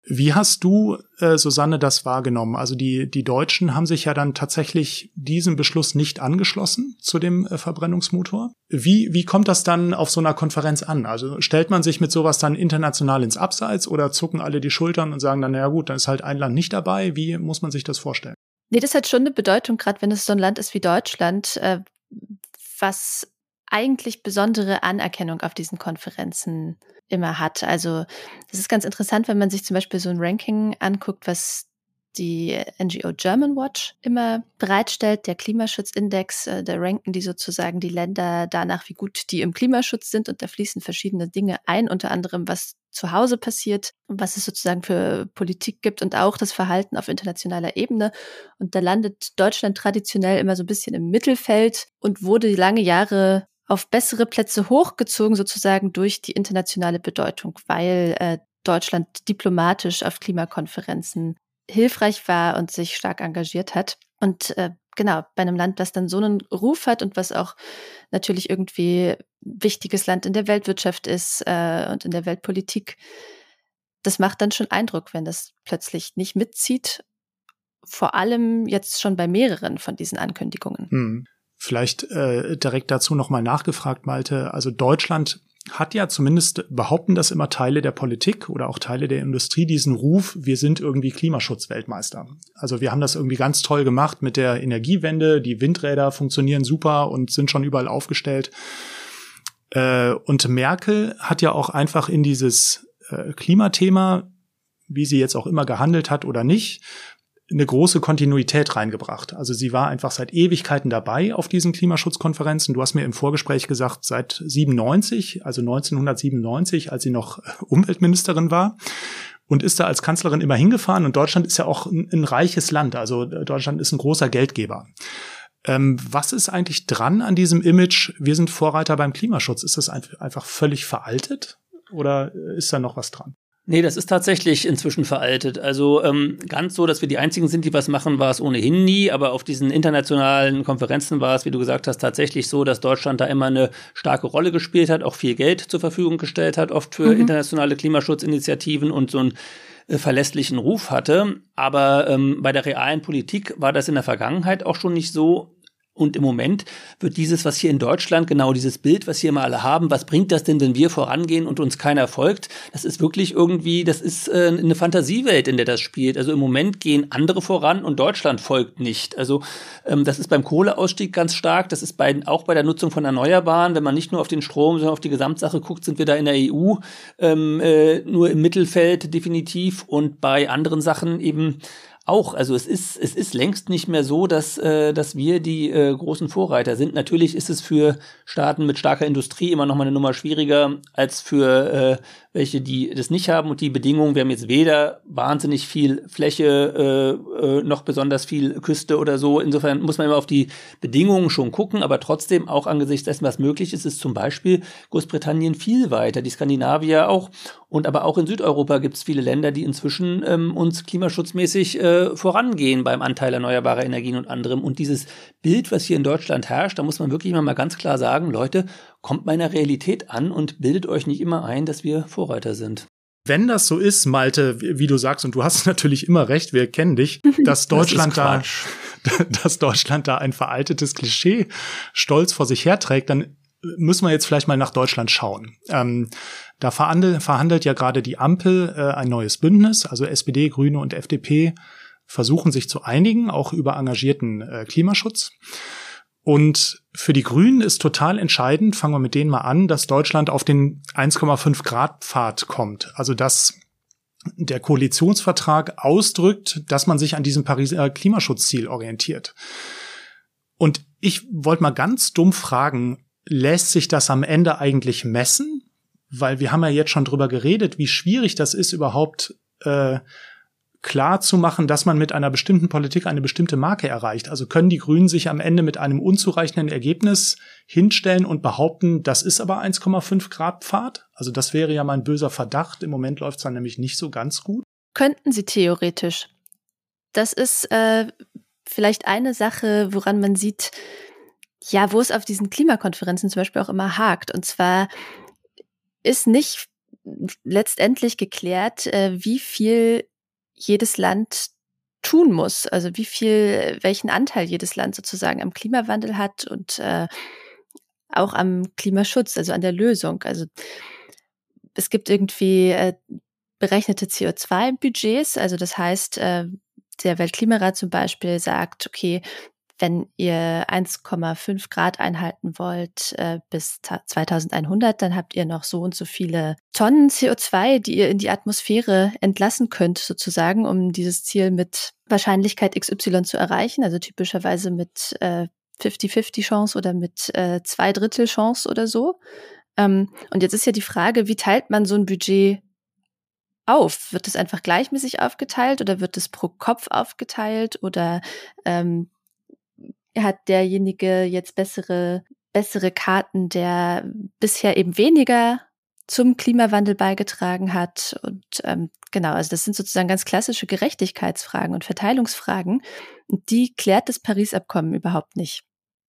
Wie hast du, äh, Susanne, das wahrgenommen? Also die, die Deutschen haben sich ja dann tatsächlich diesem Beschluss nicht angeschlossen zu dem äh, Verbrennungsmotor. Wie, wie kommt das dann auf so einer Konferenz an? Also stellt man sich mit sowas dann international ins Abseits oder zucken alle die Schultern und sagen dann, naja gut, dann ist halt ein Land nicht dabei. Wie muss man sich das vorstellen? Nee, das hat schon eine Bedeutung, gerade wenn es so ein Land ist wie Deutschland, äh, was eigentlich besondere Anerkennung auf diesen Konferenzen immer hat. Also das ist ganz interessant, wenn man sich zum Beispiel so ein Ranking anguckt, was die NGO German Watch immer bereitstellt, der Klimaschutzindex, äh, da ranken die sozusagen die Länder danach, wie gut die im Klimaschutz sind und da fließen verschiedene Dinge ein, unter anderem was zu Hause passiert, was es sozusagen für Politik gibt und auch das Verhalten auf internationaler Ebene. Und da landet Deutschland traditionell immer so ein bisschen im Mittelfeld und wurde lange Jahre auf bessere Plätze hochgezogen, sozusagen durch die internationale Bedeutung, weil äh, Deutschland diplomatisch auf Klimakonferenzen hilfreich war und sich stark engagiert hat. Und äh, genau, bei einem Land, das dann so einen Ruf hat und was auch natürlich irgendwie wichtiges Land in der Weltwirtschaft ist äh, und in der Weltpolitik, das macht dann schon Eindruck, wenn das plötzlich nicht mitzieht. Vor allem jetzt schon bei mehreren von diesen Ankündigungen. Hm. Vielleicht äh, direkt dazu nochmal nachgefragt, Malte. Also Deutschland hat ja zumindest, behaupten das immer Teile der Politik oder auch Teile der Industrie, diesen Ruf, wir sind irgendwie Klimaschutzweltmeister. Also wir haben das irgendwie ganz toll gemacht mit der Energiewende, die Windräder funktionieren super und sind schon überall aufgestellt. Äh, und Merkel hat ja auch einfach in dieses äh, Klimathema, wie sie jetzt auch immer gehandelt hat oder nicht, eine große Kontinuität reingebracht. Also sie war einfach seit Ewigkeiten dabei auf diesen Klimaschutzkonferenzen. Du hast mir im Vorgespräch gesagt, seit 97, also 1997, als sie noch Umweltministerin war und ist da als Kanzlerin immer hingefahren. Und Deutschland ist ja auch ein, ein reiches Land. Also Deutschland ist ein großer Geldgeber. Ähm, was ist eigentlich dran an diesem Image? Wir sind Vorreiter beim Klimaschutz. Ist das einfach völlig veraltet oder ist da noch was dran? Nee, das ist tatsächlich inzwischen veraltet. Also ähm, ganz so, dass wir die Einzigen sind, die was machen, war es ohnehin nie. Aber auf diesen internationalen Konferenzen war es, wie du gesagt hast, tatsächlich so, dass Deutschland da immer eine starke Rolle gespielt hat, auch viel Geld zur Verfügung gestellt hat, oft für mhm. internationale Klimaschutzinitiativen und so ein äh, verlässlichen Ruf hatte. Aber ähm, bei der realen Politik war das in der Vergangenheit auch schon nicht so. Und im Moment wird dieses, was hier in Deutschland, genau dieses Bild, was hier immer alle haben, was bringt das denn, wenn wir vorangehen und uns keiner folgt? Das ist wirklich irgendwie, das ist äh, eine Fantasiewelt, in der das spielt. Also im Moment gehen andere voran und Deutschland folgt nicht. Also ähm, das ist beim Kohleausstieg ganz stark. Das ist bei, auch bei der Nutzung von Erneuerbaren. Wenn man nicht nur auf den Strom, sondern auf die Gesamtsache guckt, sind wir da in der EU ähm, äh, nur im Mittelfeld definitiv und bei anderen Sachen eben auch, also es ist, es ist längst nicht mehr so, dass, äh, dass wir die äh, großen Vorreiter sind. Natürlich ist es für Staaten mit starker Industrie immer noch mal eine Nummer schwieriger als für äh, welche, die das nicht haben. Und die Bedingungen, wir haben jetzt weder wahnsinnig viel Fläche, äh, äh, noch besonders viel Küste oder so. Insofern muss man immer auf die Bedingungen schon gucken, aber trotzdem auch angesichts dessen, was möglich ist, ist zum Beispiel Großbritannien viel weiter, die Skandinavier auch. Und aber auch in Südeuropa gibt es viele Länder, die inzwischen ähm, uns klimaschutzmäßig äh, vorangehen beim Anteil erneuerbarer Energien und anderem. Und dieses Bild, was hier in Deutschland herrscht, da muss man wirklich mal ganz klar sagen, Leute, kommt meiner Realität an und bildet euch nicht immer ein, dass wir Vorreiter sind. Wenn das so ist, Malte, wie du sagst, und du hast natürlich immer recht, wir kennen dich, dass Deutschland da, dass Deutschland da ein veraltetes Klischee stolz vor sich herträgt, dann müssen wir jetzt vielleicht mal nach Deutschland schauen. Ähm, da verhandelt, verhandelt ja gerade die Ampel äh, ein neues Bündnis, also SPD, Grüne und FDP versuchen sich zu einigen, auch über engagierten äh, Klimaschutz. Und für die Grünen ist total entscheidend, fangen wir mit denen mal an, dass Deutschland auf den 1,5 Grad Pfad kommt. Also dass der Koalitionsvertrag ausdrückt, dass man sich an diesem Pariser Klimaschutzziel orientiert. Und ich wollte mal ganz dumm fragen, lässt sich das am Ende eigentlich messen? Weil wir haben ja jetzt schon drüber geredet, wie schwierig das ist, überhaupt äh, klar zu machen, dass man mit einer bestimmten Politik eine bestimmte Marke erreicht. Also können die Grünen sich am Ende mit einem unzureichenden Ergebnis hinstellen und behaupten, das ist aber 1,5 Grad Pfad? Also das wäre ja mein böser Verdacht. Im Moment läuft es dann nämlich nicht so ganz gut. Könnten sie theoretisch. Das ist äh, vielleicht eine Sache, woran man sieht, ja, wo es auf diesen Klimakonferenzen zum Beispiel auch immer hakt. Und zwar ist nicht letztendlich geklärt, äh, wie viel jedes Land tun muss, also wie viel, welchen Anteil jedes Land sozusagen am Klimawandel hat und äh, auch am Klimaschutz, also an der Lösung. Also es gibt irgendwie äh, berechnete CO2-Budgets, also das heißt, äh, der Weltklimarat zum Beispiel sagt, okay, wenn ihr 1,5 Grad einhalten wollt äh, bis 2100, dann habt ihr noch so und so viele Tonnen CO2, die ihr in die Atmosphäre entlassen könnt, sozusagen, um dieses Ziel mit Wahrscheinlichkeit XY zu erreichen. Also typischerweise mit äh, 50-50 Chance oder mit äh, zwei Drittel Chance oder so. Ähm, und jetzt ist ja die Frage, wie teilt man so ein Budget auf? Wird es einfach gleichmäßig aufgeteilt oder wird es pro Kopf aufgeteilt oder ähm, hat derjenige jetzt bessere, bessere Karten, der bisher eben weniger zum Klimawandel beigetragen hat. Und ähm, genau, also das sind sozusagen ganz klassische Gerechtigkeitsfragen und Verteilungsfragen. Und die klärt das Paris-Abkommen überhaupt nicht.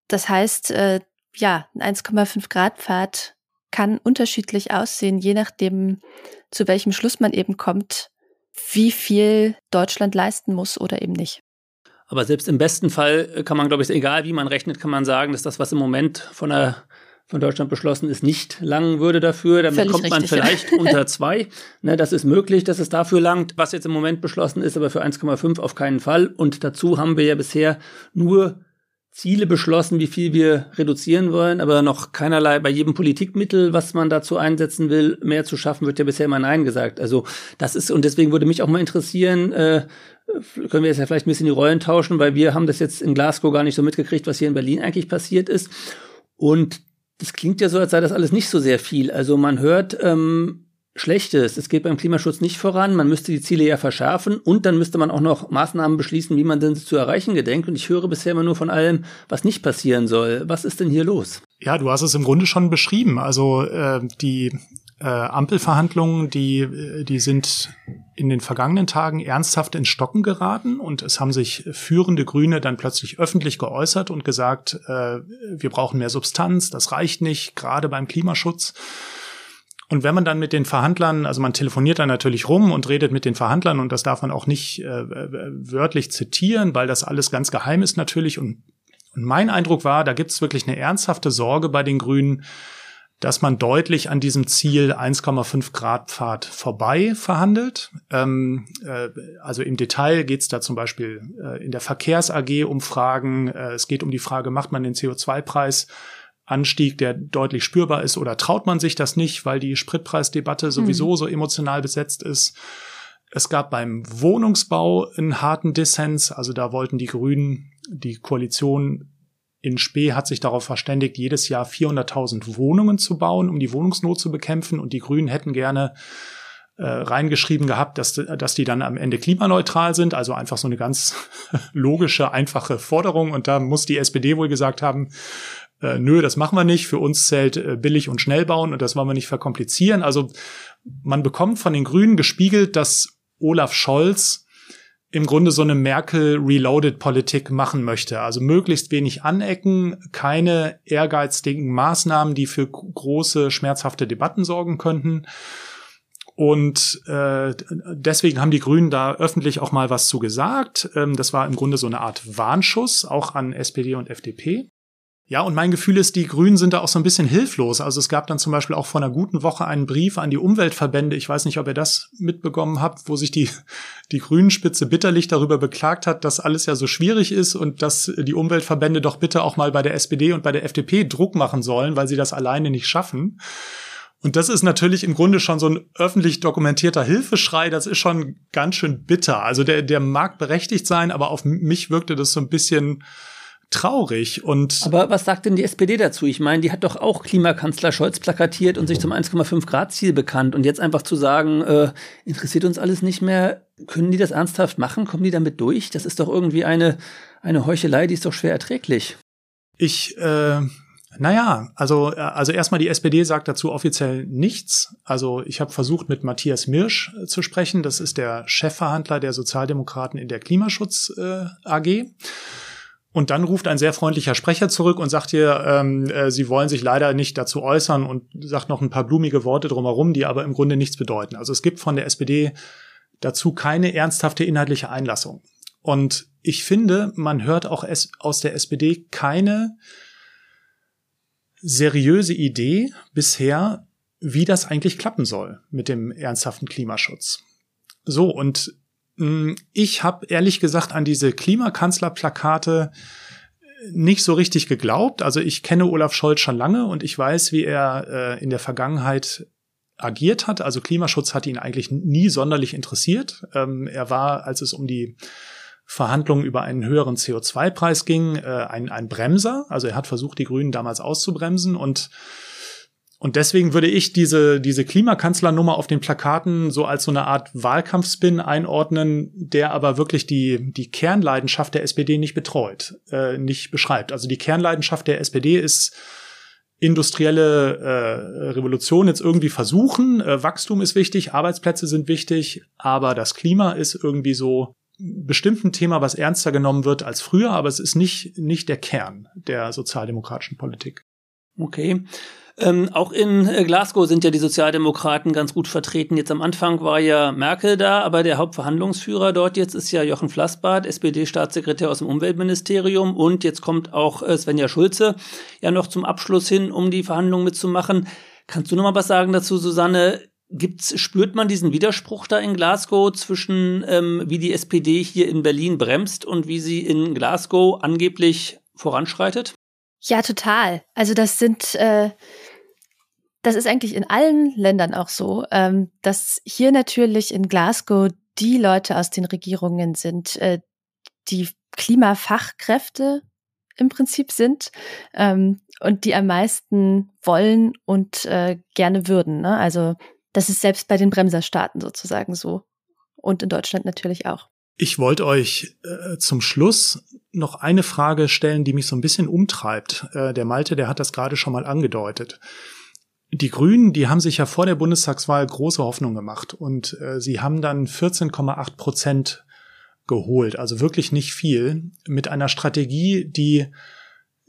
Das heißt, äh, ja, ein 1,5 Grad Pfad kann unterschiedlich aussehen, je nachdem, zu welchem Schluss man eben kommt, wie viel Deutschland leisten muss oder eben nicht. Aber selbst im besten Fall kann man, glaube ich, egal wie man rechnet, kann man sagen, dass das, was im Moment von der von Deutschland beschlossen ist, nicht langen würde dafür. Damit Völlig kommt man richtig, vielleicht ja. unter zwei. Ne, das ist möglich, dass es dafür langt. Was jetzt im Moment beschlossen ist, aber für 1,5 auf keinen Fall. Und dazu haben wir ja bisher nur Ziele beschlossen, wie viel wir reduzieren wollen, aber noch keinerlei bei jedem Politikmittel, was man dazu einsetzen will, mehr zu schaffen, wird ja bisher immer Nein gesagt. Also das ist, und deswegen würde mich auch mal interessieren, äh, können wir jetzt ja vielleicht ein bisschen die Rollen tauschen, weil wir haben das jetzt in Glasgow gar nicht so mitgekriegt, was hier in Berlin eigentlich passiert ist. Und das klingt ja so, als sei das alles nicht so sehr viel. Also man hört, ähm, Schlechtes. Es geht beim Klimaschutz nicht voran. Man müsste die Ziele ja verschärfen und dann müsste man auch noch Maßnahmen beschließen, wie man denn zu erreichen gedenkt. Und ich höre bisher immer nur von allem, was nicht passieren soll. Was ist denn hier los? Ja, du hast es im Grunde schon beschrieben. Also äh, die äh, Ampelverhandlungen, die, äh, die sind in den vergangenen Tagen ernsthaft in Stocken geraten und es haben sich führende Grüne dann plötzlich öffentlich geäußert und gesagt, äh, wir brauchen mehr Substanz, das reicht nicht, gerade beim Klimaschutz. Und wenn man dann mit den Verhandlern, also man telefoniert dann natürlich rum und redet mit den Verhandlern und das darf man auch nicht äh, wörtlich zitieren, weil das alles ganz geheim ist natürlich. Und, und mein Eindruck war, da gibt es wirklich eine ernsthafte Sorge bei den Grünen, dass man deutlich an diesem Ziel 1,5 Grad Pfad vorbei verhandelt. Ähm, äh, also im Detail geht es da zum Beispiel äh, in der Verkehrs AG um Fragen. Äh, es geht um die Frage, macht man den CO2-Preis Anstieg, der deutlich spürbar ist, oder traut man sich das nicht, weil die Spritpreisdebatte sowieso mhm. so emotional besetzt ist? Es gab beim Wohnungsbau einen harten Dissens, also da wollten die Grünen, die Koalition in Spee hat sich darauf verständigt, jedes Jahr 400.000 Wohnungen zu bauen, um die Wohnungsnot zu bekämpfen. Und die Grünen hätten gerne äh, reingeschrieben gehabt, dass, dass die dann am Ende klimaneutral sind. Also einfach so eine ganz logische, einfache Forderung. Und da muss die SPD wohl gesagt haben, äh, nö, das machen wir nicht. Für uns zählt äh, billig und schnell bauen und das wollen wir nicht verkomplizieren. Also man bekommt von den Grünen gespiegelt, dass Olaf Scholz im Grunde so eine Merkel-Reloaded-Politik machen möchte. Also möglichst wenig anecken, keine ehrgeizigen Maßnahmen, die für große, schmerzhafte Debatten sorgen könnten. Und äh, deswegen haben die Grünen da öffentlich auch mal was zu gesagt. Ähm, das war im Grunde so eine Art Warnschuss, auch an SPD und FDP. Ja, und mein Gefühl ist, die Grünen sind da auch so ein bisschen hilflos. Also es gab dann zum Beispiel auch vor einer guten Woche einen Brief an die Umweltverbände. Ich weiß nicht, ob ihr das mitbekommen habt, wo sich die, die Grünenspitze bitterlich darüber beklagt hat, dass alles ja so schwierig ist und dass die Umweltverbände doch bitte auch mal bei der SPD und bei der FDP Druck machen sollen, weil sie das alleine nicht schaffen. Und das ist natürlich im Grunde schon so ein öffentlich dokumentierter Hilfeschrei. Das ist schon ganz schön bitter. Also der, der mag berechtigt sein, aber auf mich wirkte das so ein bisschen traurig und. Aber was sagt denn die SPD dazu? Ich meine, die hat doch auch Klimakanzler Scholz plakatiert und sich zum 1,5 Grad Ziel bekannt und jetzt einfach zu sagen, äh, interessiert uns alles nicht mehr. Können die das ernsthaft machen? Kommen die damit durch? Das ist doch irgendwie eine, eine Heuchelei, die ist doch schwer erträglich. Ich, äh, naja, also, also erstmal die SPD sagt dazu offiziell nichts. Also ich habe versucht, mit Matthias Mirsch äh, zu sprechen. Das ist der Chefverhandler der Sozialdemokraten in der Klimaschutz äh, AG. Und dann ruft ein sehr freundlicher Sprecher zurück und sagt hier, ähm, äh, sie wollen sich leider nicht dazu äußern und sagt noch ein paar blumige Worte drumherum, die aber im Grunde nichts bedeuten. Also es gibt von der SPD dazu keine ernsthafte inhaltliche Einlassung. Und ich finde, man hört auch aus der SPD keine seriöse Idee bisher, wie das eigentlich klappen soll mit dem ernsthaften Klimaschutz. So, und ich habe ehrlich gesagt an diese Klimakanzlerplakate nicht so richtig geglaubt. Also ich kenne Olaf Scholz schon lange und ich weiß, wie er äh, in der Vergangenheit agiert hat. Also Klimaschutz hat ihn eigentlich nie sonderlich interessiert. Ähm, er war, als es um die Verhandlungen über einen höheren CO2-Preis ging, äh, ein, ein Bremser. Also er hat versucht, die Grünen damals auszubremsen und und deswegen würde ich diese, diese Klimakanzlernummer auf den Plakaten so als so eine Art Wahlkampfspin einordnen, der aber wirklich die, die Kernleidenschaft der SPD nicht betreut, äh, nicht beschreibt. Also die Kernleidenschaft der SPD ist industrielle äh, Revolution jetzt irgendwie versuchen. Äh, Wachstum ist wichtig, Arbeitsplätze sind wichtig, aber das Klima ist irgendwie so bestimmt ein Thema, was ernster genommen wird als früher, aber es ist nicht, nicht der Kern der sozialdemokratischen Politik. Okay. Ähm, auch in äh, Glasgow sind ja die Sozialdemokraten ganz gut vertreten. Jetzt am Anfang war ja Merkel da, aber der Hauptverhandlungsführer dort jetzt ist ja Jochen Flassbart, SPD-Staatssekretär aus dem Umweltministerium. Und jetzt kommt auch äh, Svenja Schulze ja noch zum Abschluss hin, um die Verhandlungen mitzumachen. Kannst du noch mal was sagen dazu, Susanne? Gibt's, spürt man diesen Widerspruch da in Glasgow zwischen, ähm, wie die SPD hier in Berlin bremst und wie sie in Glasgow angeblich voranschreitet? Ja, total. Also das sind, äh, das ist eigentlich in allen Ländern auch so, ähm, dass hier natürlich in Glasgow die Leute aus den Regierungen sind, äh, die Klimafachkräfte im Prinzip sind ähm, und die am meisten wollen und äh, gerne würden. Ne? Also das ist selbst bei den Bremserstaaten sozusagen so. Und in Deutschland natürlich auch. Ich wollte euch äh, zum Schluss noch eine Frage stellen, die mich so ein bisschen umtreibt. Äh, der Malte, der hat das gerade schon mal angedeutet. Die Grünen, die haben sich ja vor der Bundestagswahl große Hoffnung gemacht und äh, sie haben dann 14,8 Prozent geholt, also wirklich nicht viel, mit einer Strategie, die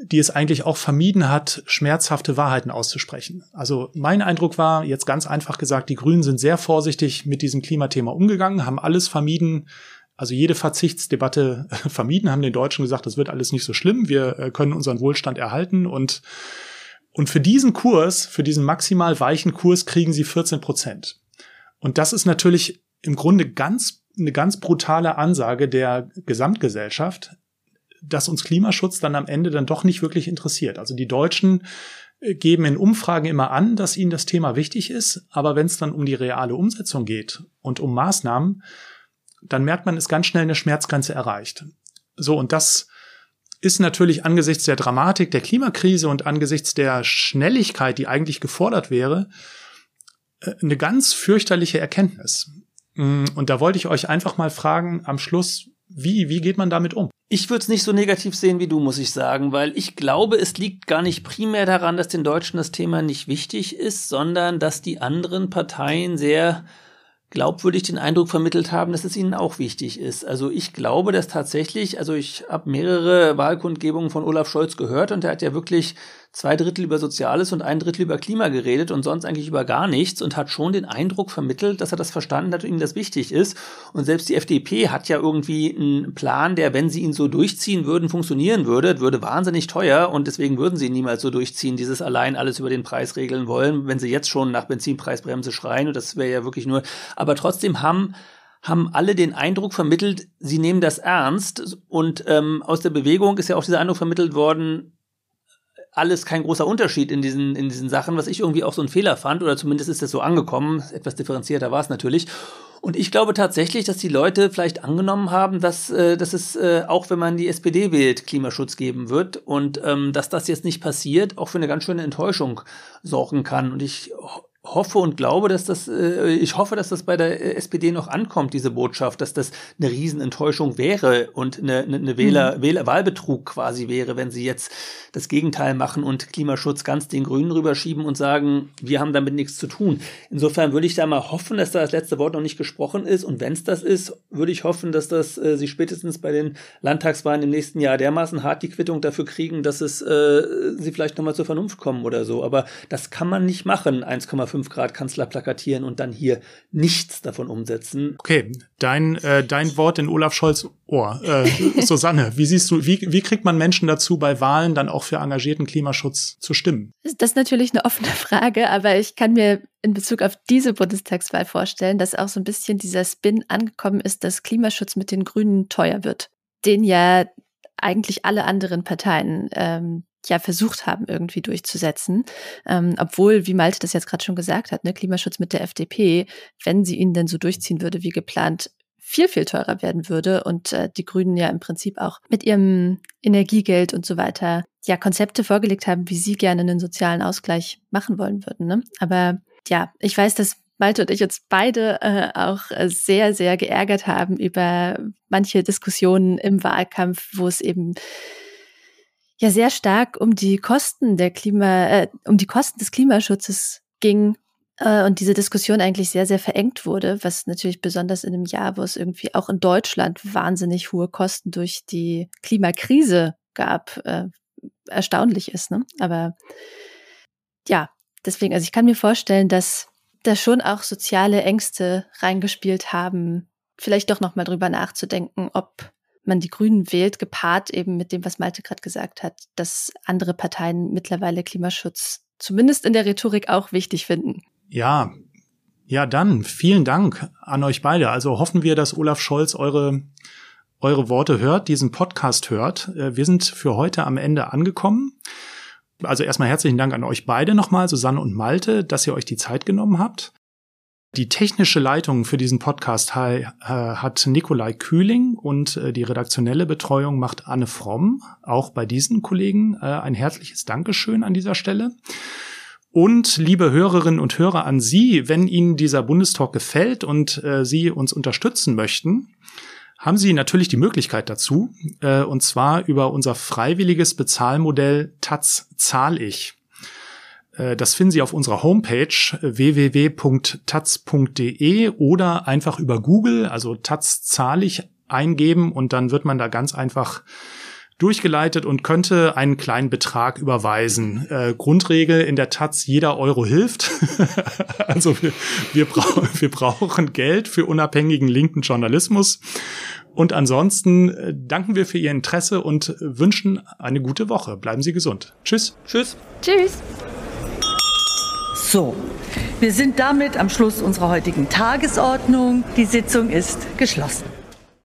die es eigentlich auch vermieden hat, schmerzhafte Wahrheiten auszusprechen. Also mein Eindruck war, jetzt ganz einfach gesagt, die Grünen sind sehr vorsichtig mit diesem Klimathema umgegangen, haben alles vermieden, also jede Verzichtsdebatte vermieden, haben den Deutschen gesagt, das wird alles nicht so schlimm, wir äh, können unseren Wohlstand erhalten und und für diesen Kurs, für diesen maximal weichen Kurs kriegen sie 14 Prozent. Und das ist natürlich im Grunde ganz, eine ganz brutale Ansage der Gesamtgesellschaft, dass uns Klimaschutz dann am Ende dann doch nicht wirklich interessiert. Also die Deutschen äh, geben in Umfragen immer an, dass ihnen das Thema wichtig ist, aber wenn es dann um die reale Umsetzung geht und um Maßnahmen, dann merkt man, ist ganz schnell eine Schmerzgrenze erreicht. So, und das ist natürlich angesichts der Dramatik der Klimakrise und angesichts der Schnelligkeit, die eigentlich gefordert wäre, äh, eine ganz fürchterliche Erkenntnis. Mm, und da wollte ich euch einfach mal fragen am Schluss, wie, wie geht man damit um? Ich würde es nicht so negativ sehen wie du, muss ich sagen, weil ich glaube, es liegt gar nicht primär daran, dass den Deutschen das Thema nicht wichtig ist, sondern dass die anderen Parteien sehr glaubwürdig den Eindruck vermittelt haben, dass es ihnen auch wichtig ist. Also ich glaube, dass tatsächlich, also ich habe mehrere Wahlkundgebungen von Olaf Scholz gehört und er hat ja wirklich zwei Drittel über Soziales und ein Drittel über Klima geredet und sonst eigentlich über gar nichts und hat schon den Eindruck vermittelt, dass er das verstanden hat und ihm das wichtig ist. Und selbst die FDP hat ja irgendwie einen Plan, der, wenn sie ihn so durchziehen würden, funktionieren würde, würde wahnsinnig teuer und deswegen würden sie ihn niemals so durchziehen, dieses allein alles über den Preis regeln wollen, wenn sie jetzt schon nach Benzinpreisbremse schreien und das wäre ja wirklich nur, aber trotzdem haben haben alle den Eindruck vermittelt, sie nehmen das ernst. Und ähm, aus der Bewegung ist ja auch dieser Eindruck vermittelt worden, alles kein großer Unterschied in diesen, in diesen Sachen, was ich irgendwie auch so ein Fehler fand, oder zumindest ist das so angekommen. Etwas differenzierter war es natürlich. Und ich glaube tatsächlich, dass die Leute vielleicht angenommen haben, dass, äh, dass es, äh, auch wenn man die SPD wählt, Klimaschutz geben wird und ähm, dass das jetzt nicht passiert, auch für eine ganz schöne Enttäuschung sorgen kann. Und ich hoffe und glaube, dass das, äh, ich hoffe, dass das bei der äh, SPD noch ankommt, diese Botschaft, dass das eine Riesenenttäuschung wäre und eine, eine Wähler, mhm. Wähler, Wahlbetrug quasi wäre, wenn sie jetzt das Gegenteil machen und Klimaschutz ganz den Grünen rüberschieben und sagen, wir haben damit nichts zu tun. Insofern würde ich da mal hoffen, dass da das letzte Wort noch nicht gesprochen ist und wenn es das ist, würde ich hoffen, dass das äh, sie spätestens bei den Landtagswahlen im nächsten Jahr dermaßen hart die Quittung dafür kriegen, dass es äh, sie vielleicht nochmal zur Vernunft kommen oder so. Aber das kann man nicht machen, 1,5 5 Grad Kanzler plakatieren und dann hier nichts davon umsetzen. Okay, dein, äh, dein Wort in Olaf Scholz Ohr. Äh, Susanne, wie siehst du, wie, wie kriegt man Menschen dazu, bei Wahlen dann auch für engagierten Klimaschutz zu stimmen? Das ist natürlich eine offene Frage, aber ich kann mir in Bezug auf diese Bundestagswahl vorstellen, dass auch so ein bisschen dieser Spin angekommen ist, dass Klimaschutz mit den Grünen teuer wird, den ja eigentlich alle anderen Parteien ähm, ja versucht haben, irgendwie durchzusetzen. Ähm, obwohl, wie Malte das jetzt gerade schon gesagt hat, ne, Klimaschutz mit der FDP, wenn sie ihn denn so durchziehen würde wie geplant, viel, viel teurer werden würde und äh, die Grünen ja im Prinzip auch mit ihrem Energiegeld und so weiter ja Konzepte vorgelegt haben, wie sie gerne einen sozialen Ausgleich machen wollen würden. Ne? Aber ja, ich weiß, dass Malte und ich uns beide äh, auch sehr, sehr geärgert haben über manche Diskussionen im Wahlkampf, wo es eben ja sehr stark um die Kosten der Klima, äh, um die Kosten des Klimaschutzes ging äh, und diese Diskussion eigentlich sehr, sehr verengt wurde, was natürlich besonders in einem Jahr, wo es irgendwie auch in Deutschland wahnsinnig hohe Kosten durch die Klimakrise gab, äh, erstaunlich ist. Ne? Aber ja, deswegen, also ich kann mir vorstellen, dass da schon auch soziale Ängste reingespielt haben, vielleicht doch nochmal drüber nachzudenken, ob man die Grünen wählt, gepaart eben mit dem, was Malte gerade gesagt hat, dass andere Parteien mittlerweile Klimaschutz zumindest in der Rhetorik auch wichtig finden. Ja, ja, dann vielen Dank an euch beide. Also hoffen wir, dass Olaf Scholz eure eure Worte hört, diesen Podcast hört. Äh, wir sind für heute am Ende angekommen. Also erstmal herzlichen Dank an euch beide nochmal, Susanne und Malte, dass ihr euch die Zeit genommen habt. Die technische Leitung für diesen Podcast äh, hat Nikolai Kühling und äh, die redaktionelle Betreuung macht Anne Fromm. Auch bei diesen Kollegen äh, ein herzliches Dankeschön an dieser Stelle. Und liebe Hörerinnen und Hörer an Sie, wenn Ihnen dieser Bundestalk gefällt und Sie uns unterstützen möchten, haben Sie natürlich die Möglichkeit dazu, und zwar über unser freiwilliges Bezahlmodell Taz Zahl ich. Äh, das finden Sie auf unserer Homepage www.taz.de oder einfach über Google, also Taz zahlig eingeben und dann wird man da ganz einfach durchgeleitet und könnte einen kleinen Betrag überweisen. Äh, Grundregel in der Taz, jeder Euro hilft. also wir, wir, brauch, wir brauchen Geld für unabhängigen linken Journalismus. Und ansonsten äh, danken wir für Ihr Interesse und wünschen eine gute Woche. Bleiben Sie gesund. Tschüss. Tschüss. Tschüss. So, wir sind damit am Schluss unserer heutigen Tagesordnung. Die Sitzung ist geschlossen.